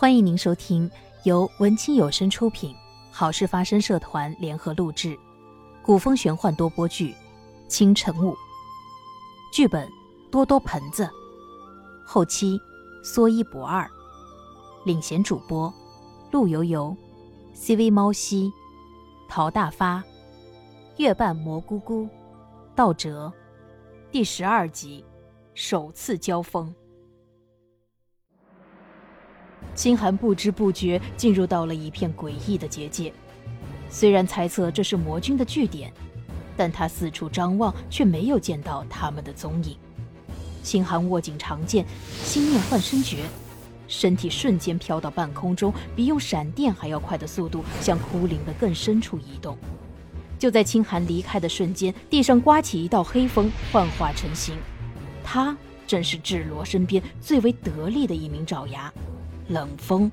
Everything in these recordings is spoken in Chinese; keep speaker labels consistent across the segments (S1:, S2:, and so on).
S1: 欢迎您收听由文清有声出品、好事发生社团联合录制、古风玄幻多播剧《清晨雾》，剧本多多盆子，后期说一不二，领衔主播陆游游、CV 猫西、陶大发、月半蘑菇菇、道哲，第十二集首次交锋。清寒不知不觉进入到了一片诡异的结界，虽然猜测这是魔君的据点，但他四处张望却没有见到他们的踪影。清寒握紧长剑，心念换身诀，身体瞬间飘到半空中，比用闪电还要快的速度向枯林的更深处移动。就在清寒离开的瞬间，地上刮起一道黑风，幻化成形。他正是智罗身边最为得力的一名爪牙。冷风，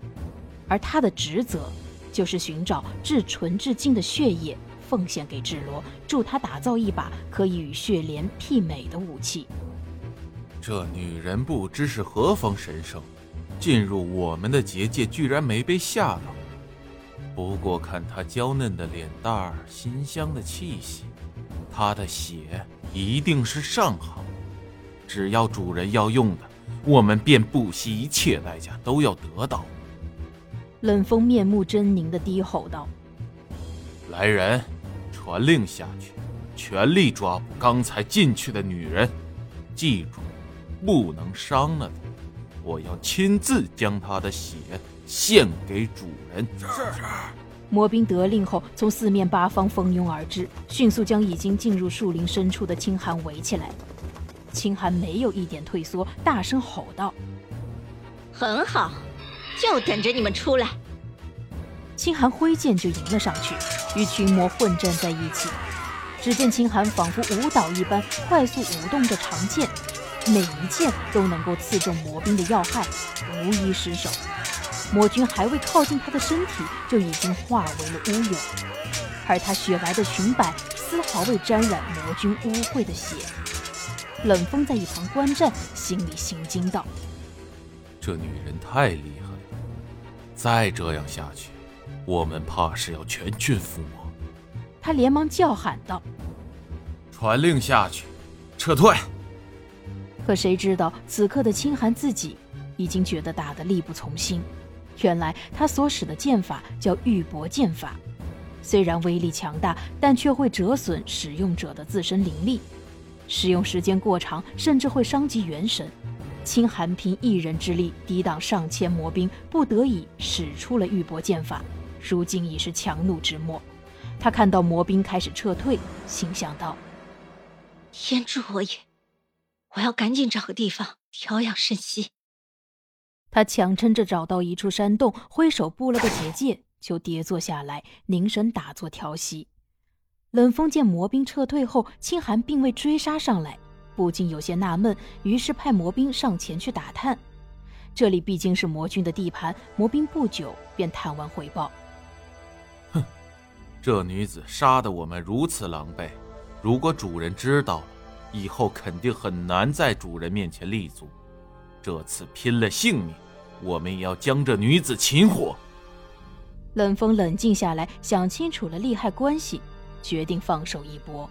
S1: 而他的职责就是寻找至纯至净的血液，奉献给智罗，助他打造一把可以与血莲媲美的武器。
S2: 这女人不知是何方神圣，进入我们的结界居然没被吓到。不过看她娇嫩的脸蛋儿，馨香的气息，她的血一定是上好。只要主人要用的。我们便不惜一切代价都要得到。
S1: 冷风面目狰狞的低吼道：“
S2: 来人，传令下去，全力抓捕刚才进去的女人。记住，不能伤了她。我要亲自将她的血献给主人。”
S3: 是。
S1: 魔兵得令后，从四面八方蜂拥而至，迅速将已经进入树林深处的青寒围起来。清寒没有一点退缩，大声吼道：“
S4: 很好，就等着你们出来！”
S1: 清寒挥剑就迎了上去，与群魔混战在一起。只见清寒仿佛舞蹈一般，快速舞动着长剑，每一剑都能够刺中魔兵的要害，无一失手。魔君还未靠近他的身体，就已经化为了乌有，而他雪白的裙摆丝毫未沾染魔君污秽的血。冷风在一旁观战，心里心惊道：“
S2: 这女人太厉害了，再这样下去，我们怕是要全军覆没。”
S1: 他连忙叫喊道：“
S2: 传令下去，撤退！”
S1: 可谁知道，此刻的清寒自己已经觉得打得力不从心。原来他所使的剑法叫玉帛剑法，虽然威力强大，但却会折损使用者的自身灵力。使用时间过长，甚至会伤及元神。清寒凭一人之力抵挡上千魔兵，不得已使出了玉帛剑法。如今已是强弩之末。他看到魔兵开始撤退，心想道：“
S4: 天助我也！我要赶紧找个地方调养生息。”
S1: 他强撑着找到一处山洞，挥手布了个结界，就跌坐下来，凝神打坐调息。冷风见魔兵撤退后，清寒并未追杀上来，不禁有些纳闷，于是派魔兵上前去打探。这里毕竟是魔君的地盘，魔兵不久便探完回报。
S2: 哼，这女子杀得我们如此狼狈，如果主人知道了，以后肯定很难在主人面前立足。这次拼了性命，我们也要将这女子擒获。
S1: 冷风冷静下来，想清楚了利害关系。决定放手一搏。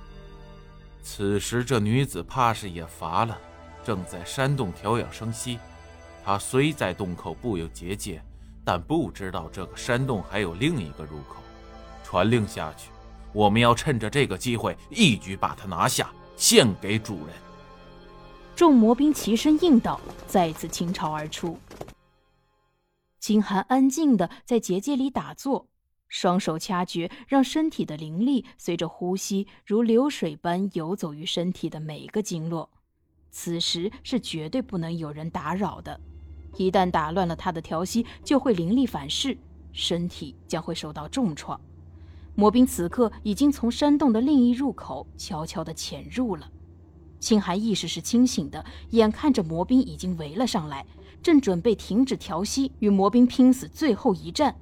S2: 此时这女子怕是也乏了，正在山洞调养生息。她虽在洞口布有结界，但不知道这个山洞还有另一个入口。传令下去，我们要趁着这个机会一举把她拿下，献给主人。
S1: 众魔兵齐声应道，再次倾巢而出。秦寒安静的在结界里打坐。双手掐诀，让身体的灵力随着呼吸如流水般游走于身体的每个经络。此时是绝对不能有人打扰的，一旦打乱了他的调息，就会灵力反噬，身体将会受到重创。魔兵此刻已经从山洞的另一入口悄悄地潜入了。青寒意识是清醒的，眼看着魔兵已经围了上来，正准备停止调息，与魔兵拼死最后一战。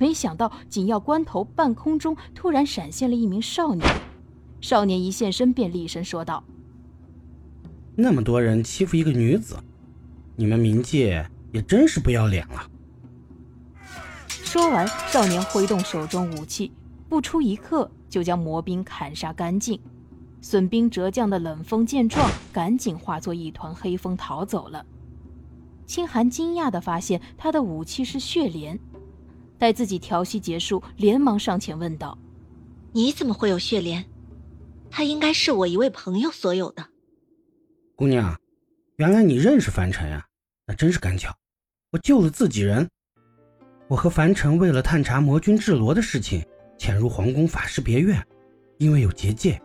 S1: 没想到紧要关头，半空中突然闪现了一名少年。少年一现身，便厉声说道：“
S3: 那么多人欺负一个女子，你们冥界也真是不要脸了。”
S1: 说完，少年挥动手中武器，不出一刻就将魔兵砍杀干净。损兵折将的冷风见状，赶紧化作一团黑风逃走了。清寒惊讶地发现，他的武器是血莲。待自己调息结束，连忙上前问道：“
S4: 你怎么会有血莲？他应该是我一位朋友所有的。”
S3: 姑娘，原来你认识凡尘呀？那真是赶巧，我救了自己人。我和凡尘为了探查魔君智罗的事情，潜入皇宫法师别院，因为有结界。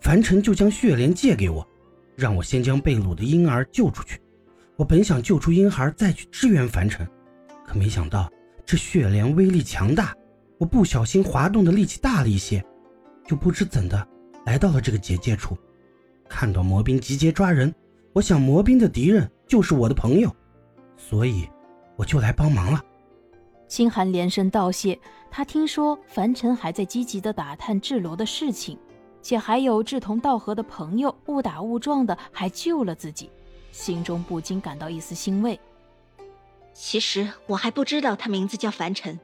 S3: 凡尘就将血莲借给我，让我先将被掳的婴儿救出去。我本想救出婴孩再去支援凡尘，可没想到这血莲威力强大，我不小心滑动的力气大了一些，就不知怎的来到了这个结界处。看到魔兵集结抓人，我想魔兵的敌人就是我的朋友，所以我就来帮忙了。
S1: 清寒连声道谢，他听说樊尘还在积极的打探智罗的事情。且还有志同道合的朋友，误打误撞的还救了自己，心中不禁感到一丝欣慰。
S4: 其实我还不知道他名字叫凡尘，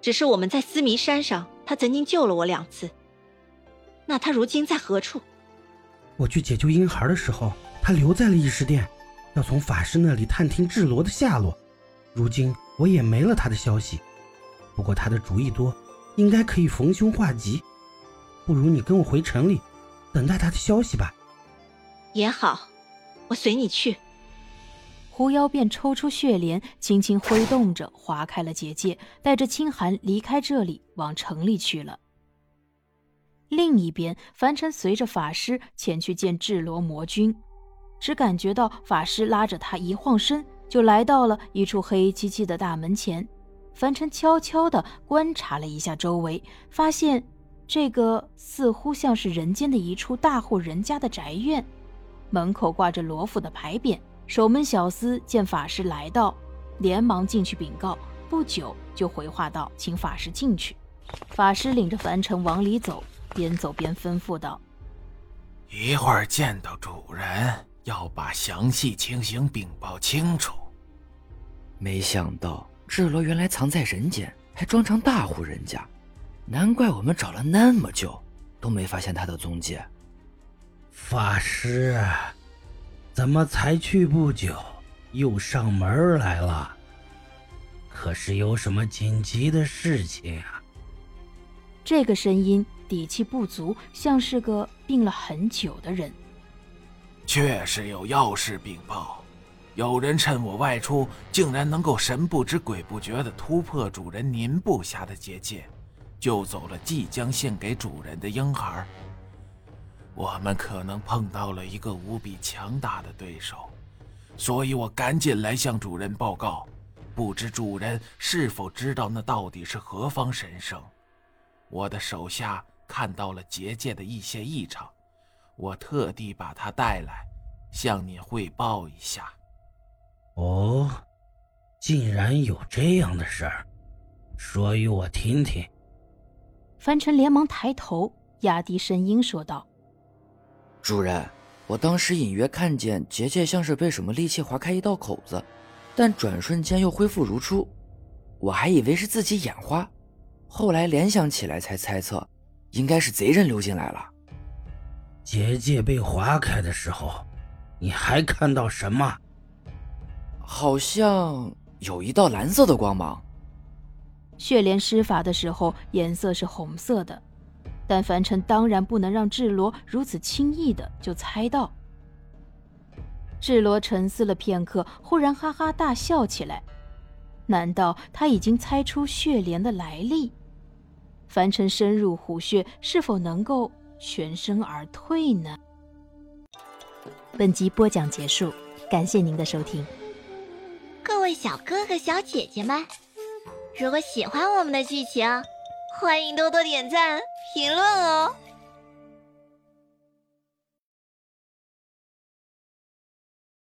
S4: 只是我们在思迷山上，他曾经救了我两次。那他如今在何处？
S3: 我去解救婴孩的时候，他留在了异世殿，要从法师那里探听智罗的下落。如今我也没了他的消息，不过他的主意多，应该可以逢凶化吉。不如你跟我回城里，等待他的消息吧。
S4: 也好，我随你去。
S1: 狐妖便抽出血莲，轻轻挥动着，划开了结界，带着清寒离开这里，往城里去了。另一边，凡尘随着法师前去见智罗魔君，只感觉到法师拉着他一晃身，就来到了一处黑漆漆的大门前。凡尘悄悄地观察了一下周围，发现。这个似乎像是人间的一处大户人家的宅院，门口挂着罗府的牌匾。守门小厮见法师来到，连忙进去禀告。不久就回话道：“请法师进去。”法师领着凡尘往里走，边走边吩咐道：“
S2: 一会儿见到主人，要把详细情形禀报清楚。”
S5: 没想到智罗原来藏在人间，还装成大户人家。难怪我们找了那么久，都没发现他的踪迹。
S3: 法师，怎么才去不久，又上门来了？可是有什么紧急的事情啊？
S1: 这个声音底气不足，像是个病了很久的人。
S2: 确实有要事禀报，有人趁我外出，竟然能够神不知鬼不觉地突破主人您布下的结界。救走了即将献给主人的婴孩。我们可能碰到了一个无比强大的对手，所以我赶紧来向主人报告。不知主人是否知道那到底是何方神圣？我的手下看到了结界的一些异常，我特地把他带来，向你汇报一下。
S3: 哦，竟然有这样的事儿，说与我听听。
S1: 凡尘连忙抬头，压低声音说道：“
S5: 主人，我当时隐约看见结界像是被什么利器划开一道口子，但转瞬间又恢复如初。我还以为是自己眼花，后来联想起来才猜测，应该是贼人溜进来了。
S3: 结界被划开的时候，你还看到什么？
S5: 好像有一道蓝色的光芒。”
S1: 血莲施法的时候颜色是红色的，但凡尘当然不能让智罗如此轻易的就猜到。智罗沉思了片刻，忽然哈哈大笑起来。难道他已经猜出血莲的来历？凡尘深入虎穴，是否能够全身而退呢？本集播讲结束，感谢您的收听。
S6: 各位小哥哥、小姐姐们。如果喜欢我们的剧情，欢迎多多点赞、评论哦。